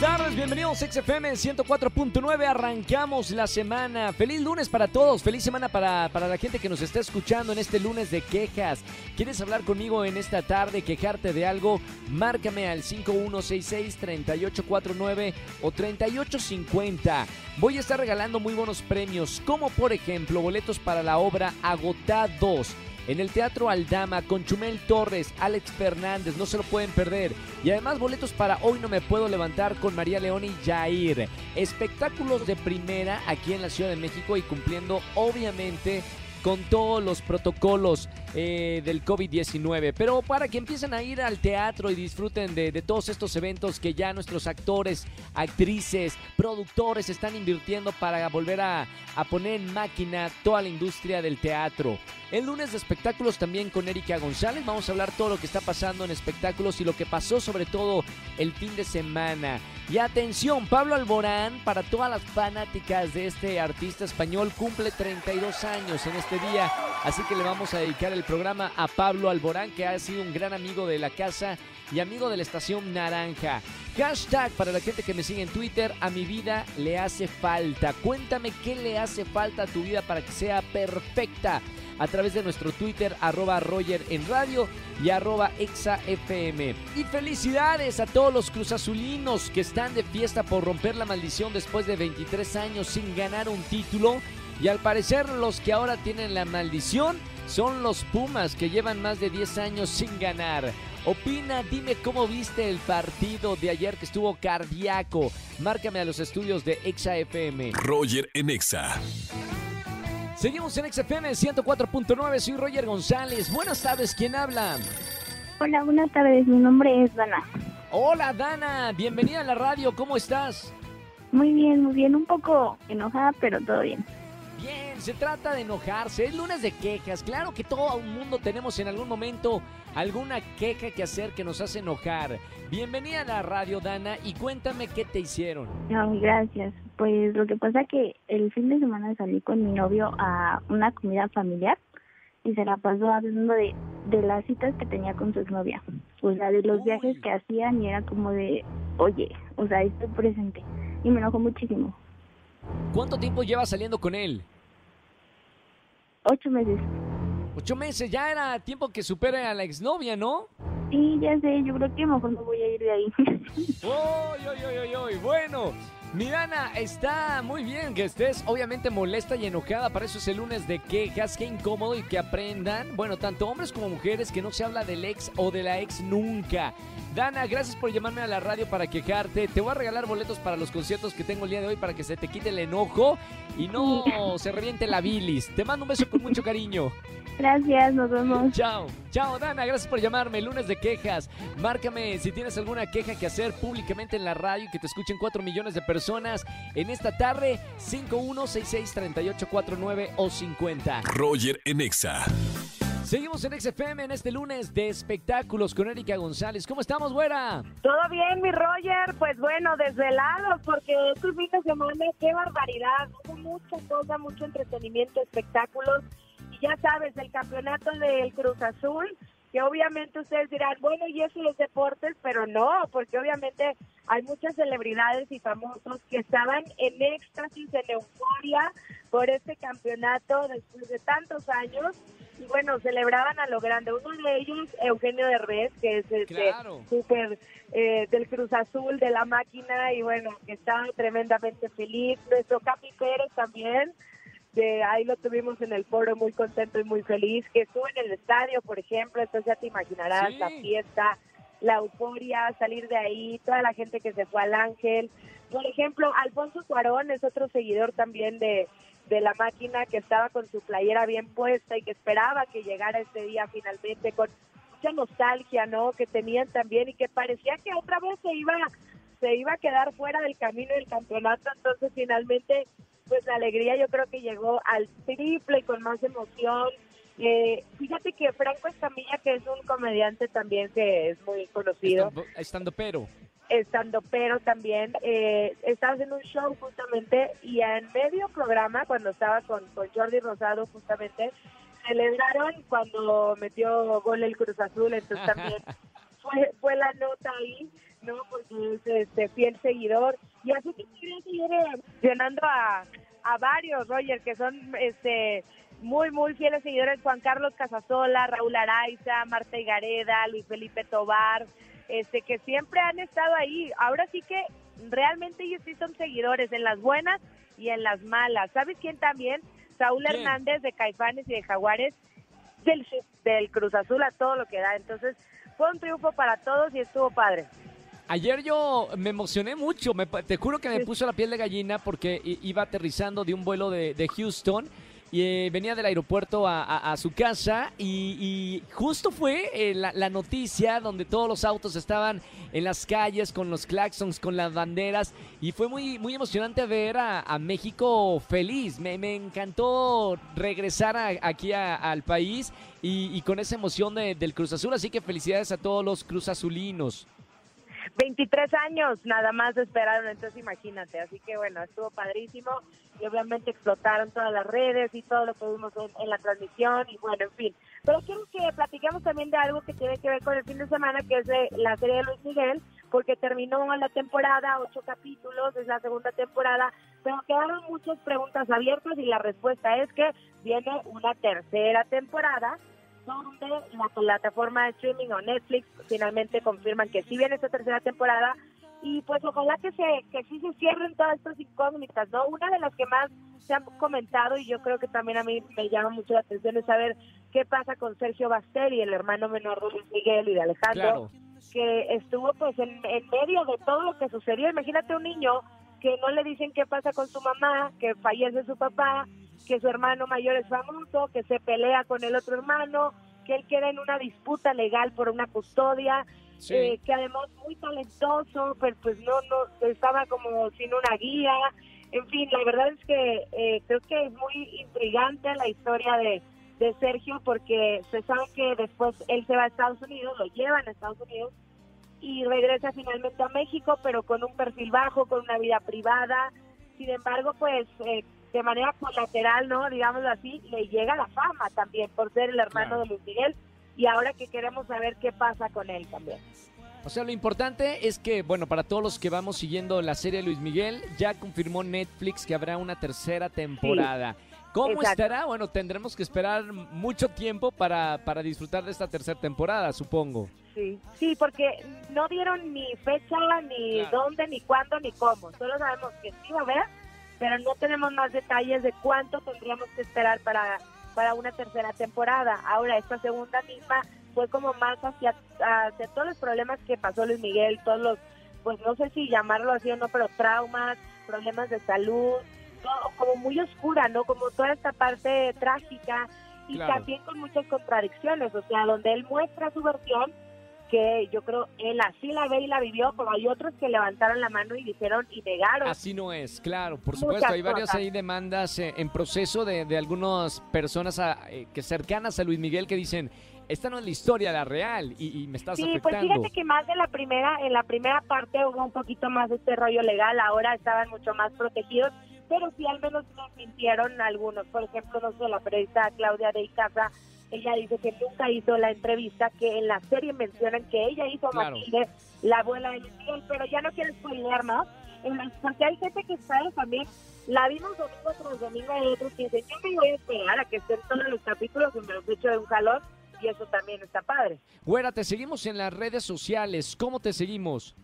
Tardes, bienvenidos a XFM 104.9. Arrancamos la semana. Feliz lunes para todos, feliz semana para, para la gente que nos está escuchando en este lunes de quejas. ¿Quieres hablar conmigo en esta tarde, quejarte de algo? Márcame al 5166-3849 o 3850. Voy a estar regalando muy buenos premios, como por ejemplo boletos para la obra Agotados en el Teatro Aldama con Chumel Torres, Alex Fernández, no se lo pueden perder. Y además boletos para Hoy No Me Puedo Levantar con María León y Jair. Espectáculos de primera aquí en la Ciudad de México y cumpliendo obviamente con todos los protocolos eh, del COVID-19. Pero para que empiecen a ir al teatro y disfruten de, todos estos eventos que ya nuestros actores, actrices, productores están invirtiendo para volver a, a poner en máquina toda la industria del teatro. El lunes de espectáculos también con Erika González. Vamos a hablar todo lo que está pasando en espectáculos y lo que pasó sobre todo el fin de semana. Y atención, Pablo Alborán, para todas las fanáticas de este artista español, cumple 32 años en este día. Así que le vamos a dedicar el programa a Pablo Alborán, que ha sido un gran amigo de la casa y amigo de la estación Naranja. Hashtag para la gente que me sigue en Twitter, a mi vida le hace falta. Cuéntame qué le hace falta a tu vida para que sea perfecta a través de nuestro Twitter, arroba Roger en radio y arroba ExaFM. Y felicidades a todos los cruzazulinos que están de fiesta por romper la maldición después de 23 años sin ganar un título. Y al parecer los que ahora tienen la maldición son los Pumas que llevan más de 10 años sin ganar. Opina, dime cómo viste el partido de ayer que estuvo cardíaco. Márcame a los estudios de Exa FM. Roger en Exa. Seguimos en XFM 104.9, soy Roger González. Buenas tardes, ¿quién habla? Hola, buenas tardes, mi nombre es Dana. Hola Dana, bienvenida a la radio, ¿cómo estás? Muy bien, muy bien, un poco enojada, pero todo bien. Bien, se trata de enojarse, es lunes de quejas, claro que todo el mundo tenemos en algún momento alguna queja que hacer que nos hace enojar. Bienvenida a la radio Dana y cuéntame qué te hicieron. No, gracias. Pues lo que pasa que el fin de semana salí con mi novio a una comida familiar y se la pasó hablando de, de las citas que tenía con su exnovia. O sea, de los Uy. viajes que hacían y era como de, oye, o sea, estoy presente. Y me enojó muchísimo. ¿Cuánto tiempo llevas saliendo con él? Ocho meses. Ocho meses, ya era tiempo que supere a la exnovia, ¿no? Sí, ya sé, yo creo que mejor me voy a ir de ahí. ¡Uy, uy, uy, uy, uy! Bueno, Mirana, está muy bien que estés obviamente molesta y enojada. Para eso es el lunes de quejas. Qué incómodo y que aprendan, bueno, tanto hombres como mujeres, que no se habla del ex o de la ex nunca. Dana, gracias por llamarme a la radio para quejarte. Te voy a regalar boletos para los conciertos que tengo el día de hoy para que se te quite el enojo y no se reviente la bilis. Te mando un beso con mucho cariño. Gracias, nos vemos. Chao, chao Dana, gracias por llamarme. Lunes de quejas. Márcame si tienes alguna queja que hacer públicamente en la radio y que te escuchen 4 millones de personas en esta tarde. 51663849 o 50. Roger en Exa. Seguimos en XFM en este lunes de espectáculos con Erika González. ¿Cómo estamos, güera? Todo bien, mi Roger. Pues bueno, desvelados, porque este fin de semana, qué barbaridad. Hubo mucha cosa, mucho entretenimiento, espectáculos. Ya sabes, el campeonato del Cruz Azul, que obviamente ustedes dirán, bueno, y eso los deportes, pero no, porque obviamente hay muchas celebridades y famosos que estaban en éxtasis, en euforia por este campeonato después de tantos años. Y bueno, celebraban a lo grande. Uno de ellos, Eugenio Derbez, que es este Claro. súper eh, del Cruz Azul, de la máquina, y bueno, que estaba tremendamente feliz. Nuestro Capi Pérez también, que ahí lo tuvimos en el foro muy contento y muy feliz, que estuvo en el estadio, por ejemplo, entonces ya te imaginarás Sí. la fiesta, la euforia, salir de ahí, toda la gente que se fue al Ángel. Por ejemplo, Alfonso Cuarón es otro seguidor también de, de la máquina que estaba con su playera bien puesta y que esperaba que llegara este día finalmente con mucha nostalgia, ¿no? Que tenían también y que parecía que otra vez se iba se iba a quedar fuera del camino del campeonato, entonces finalmente pues la alegría yo creo que llegó al triple y con más emoción. Eh, fíjate que Franco Escamilla, que es un comediante también que es muy conocido, Estando, estando pero. estando pero también eh, estaba haciendo un show justamente y en medio programa cuando estaba con, con Jordi Rosado justamente celebraron cuando metió gol el Cruz Azul entonces también fue, fue la nota ahí no porque es este fiel seguidor y así que quería seguir mencionando a, a varios Roger que son este muy, muy fieles seguidores, Juan Carlos Casasola, Raúl Araiza, Marta Igareda, Luis Felipe Tobar, este, que siempre han estado ahí. Ahora sí que realmente ellos sí son seguidores en las buenas y en las malas. ¿Sabes quién también? Saúl Hernández de Caifanes y de Jaguares, del, del Cruz Azul a todo lo que da. Entonces, fue un triunfo para todos y estuvo padre. Ayer yo me emocioné mucho, me, te juro que me puso la piel de gallina porque iba aterrizando de un vuelo de, de Houston y eh, venía del aeropuerto a, su casa y, justo fue eh, la, noticia donde todos los autos estaban en las calles con los claxons, con las banderas y fue muy, muy emocionante ver a, México feliz. Me, encantó regresar aquí al país y, con esa emoción del Cruz Azul, así que felicidades a todos los Cruz Azulinos. 23 años nada más esperaron, entonces imagínate. Así que bueno, estuvo padrísimo y obviamente explotaron todas las redes y todo lo que vimos en, la transmisión y bueno, en fin. Pero quiero que platiquemos también de algo que tiene que ver con el fin de semana, que es de la serie de Luis Miguel, porque terminó la temporada, ocho capítulos, es la segunda temporada, pero quedaron muchas preguntas abiertas y la respuesta es que viene una tercera temporada donde la plataforma de streaming o Netflix finalmente confirman que sí viene esta tercera temporada y pues ojalá que se que sí se cierren todas estas incógnitas, ¿no? Una de las que más se han comentado y yo creo que también a mí me llama mucho la atención es saber qué pasa con Sergio Basteri, el hermano menor de Luis Miguel y de Alejandro, que estuvo pues en, en medio de todo lo que sucedió. Imagínate un niño que no le dicen qué pasa con su mamá, que fallece su papá, que su hermano mayor es famoso, que se pelea con el otro hermano, que él queda en una disputa legal por una custodia, eh, que además muy talentoso, pero pues no, no, estaba como sin una guía. En fin, la verdad es que eh, creo que es muy intrigante la historia de, de Sergio porque se sabe que después él se va a Estados Unidos, lo llevan a Estados Unidos y regresa finalmente a México, pero con un perfil bajo, con una vida privada. Sin embargo, pues eh, de manera colateral, ¿no? Digámoslo así, le llega la fama también por ser el hermano de Luis Miguel y ahora que queremos saber qué pasa con él también. O sea, lo importante es que, bueno, para todos los que vamos siguiendo la serie de Luis Miguel, ya confirmó Netflix que habrá una tercera temporada. ¿Cómo estará? Bueno, tendremos que esperar mucho tiempo para, para disfrutar de esta tercera temporada, supongo. Sí, sí, porque no dieron ni fecha, ni dónde, ni cuándo, ni cómo. Solo sabemos que sí va a haber pero no tenemos más detalles de cuánto tendríamos que esperar para, para una tercera temporada. Ahora, esta segunda misma fue como más hacia, hacia todos los problemas que pasó Luis Miguel, todos los, pues no sé si llamarlo así o no, pero traumas, problemas de salud, todo, como muy oscura, ¿no? Como toda esta parte trágica y también con muchas contradicciones, o sea, donde él muestra su versión, que yo creo él así la ve y la vivió, pero hay otros que levantaron la mano y dijeron y negaron. Así no es, claro, por supuesto, hay varias ahí demandas eh, en proceso de, de algunas personas a, eh, que cercanas a Luis Miguel que dicen, esta no es la historia, la real, y, me estás sí, pues fíjate que más de la primera, en la primera parte hubo un poquito más de este rollo legal, ahora estaban mucho más protegidos, pero sí al menos nos mintieron algunos, por ejemplo, no sé, la periodista Claudia de Icaza ella dice que nunca hizo la entrevista, que en la serie mencionan que ella hizo a Matilde, la abuela de Miguel, pero ya no quiero spoiler más, porque hay gente que sabe también, la vimos domingo tras domingo y otros que dicen, yo me voy a esperar a que estén todos los capítulos y me los hecho de un jalón, y eso también está padre. Güera, te seguimos en las redes sociales, ¿cómo te seguimos?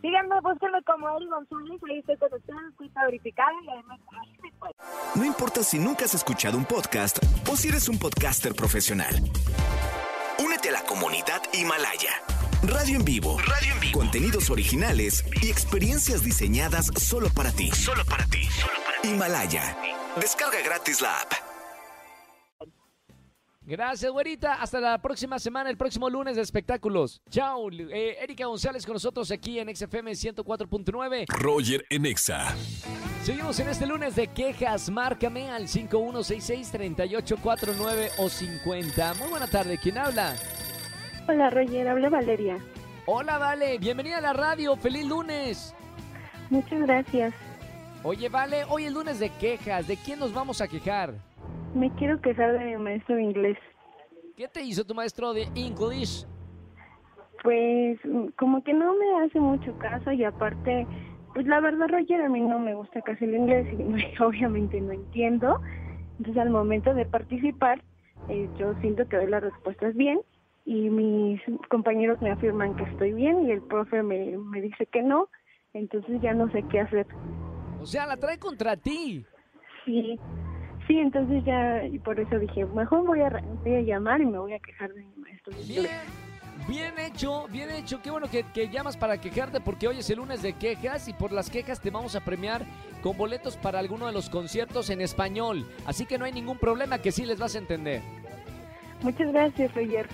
Síganme, búsquenme como Eri González, ahí estoy conectada, cuenta verificada y además ahí me No importa si nunca has escuchado un podcast o si eres un podcaster profesional. Únete a la comunidad Himalaya. Radio en vivo. Radio en vivo. Contenidos originales y experiencias diseñadas solo para ti. Solo para ti. Solo para ti. Himalaya. Descarga gratis la app. Gracias, güerita. Hasta la próxima semana, el próximo lunes de espectáculos. Chao. Eh, Erika González con nosotros aquí en XFM 104.9. Roger en Exa. Seguimos en este lunes de quejas. Márcame al 5166-3849 o 50. Muy buena tarde. ¿Quién habla? Hola, Roger. Habla Valeria. Hola, Vale, bienvenida a la radio, feliz lunes. Muchas gracias. Oye, Vale, hoy es lunes de quejas, ¿de quién nos vamos a quejar? Me quiero quejar de mi maestro de inglés. ¿Qué te hizo tu maestro de English? Pues como que no me hace mucho caso y aparte, pues la verdad Roger a mí no me gusta casi el inglés y obviamente no entiendo. Entonces al momento de participar eh, yo siento que doy las respuestas bien y mis compañeros me afirman que estoy bien y el profe me, me dice que no. Entonces ya no sé qué hacer. O sea, la trae contra ti. Sí, sí, entonces ya y por eso dije, mejor voy a, voy a llamar y me voy a quejar de mi maestro de Bien. Bien hecho, bien hecho. Qué bueno que, que llamas para quejarte porque hoy es el lunes de quejas y por las quejas te vamos a premiar con boletos para alguno de los conciertos en español. Así que no hay ningún problema que sí les vas a entender. Muchas gracias, Roger.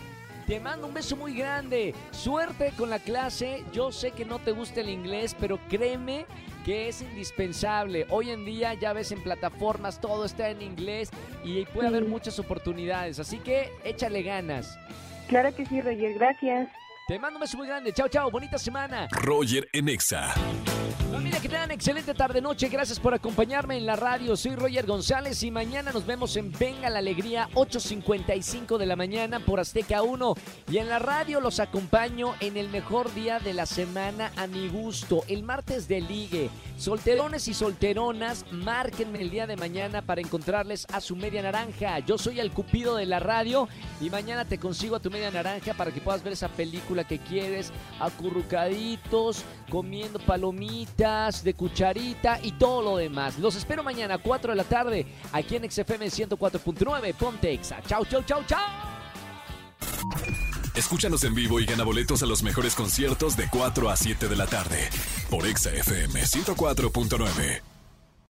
Te mando un beso muy grande. Suerte con la clase. Yo sé que no te gusta el inglés, pero créeme que es indispensable. Hoy en día ya ves en plataformas todo está en inglés y puede Sí. haber muchas oportunidades. Así que échale ganas. Claro que sí, Roger, gracias. Te mando un beso muy grande. Chao, chao. Bonita semana. Roger en Exa. Familia, que tengan excelente tarde-noche. Gracias por acompañarme en la radio. Soy Roger González y mañana nos vemos en Venga la Alegría, 8.55 de la mañana por Azteca 1. Y en la radio los acompaño en el mejor día de la semana a mi gusto, el martes de ligue. Solterones y solteronas, márquenme el día de mañana para encontrarles a su media naranja. Yo soy el cupido de la radio y mañana te consigo a tu media naranja para que puedas ver esa película que quieres, acurrucaditos, comiendo palomitas de cucharita y todo lo demás. Los espero mañana a 4 de la tarde aquí en XFM 104.9 Pontexa. Chau, chau, chau, chau. Escúchanos en vivo y gana boletos a los mejores conciertos de 4 a 7 de la tarde por Exa FM 104.9.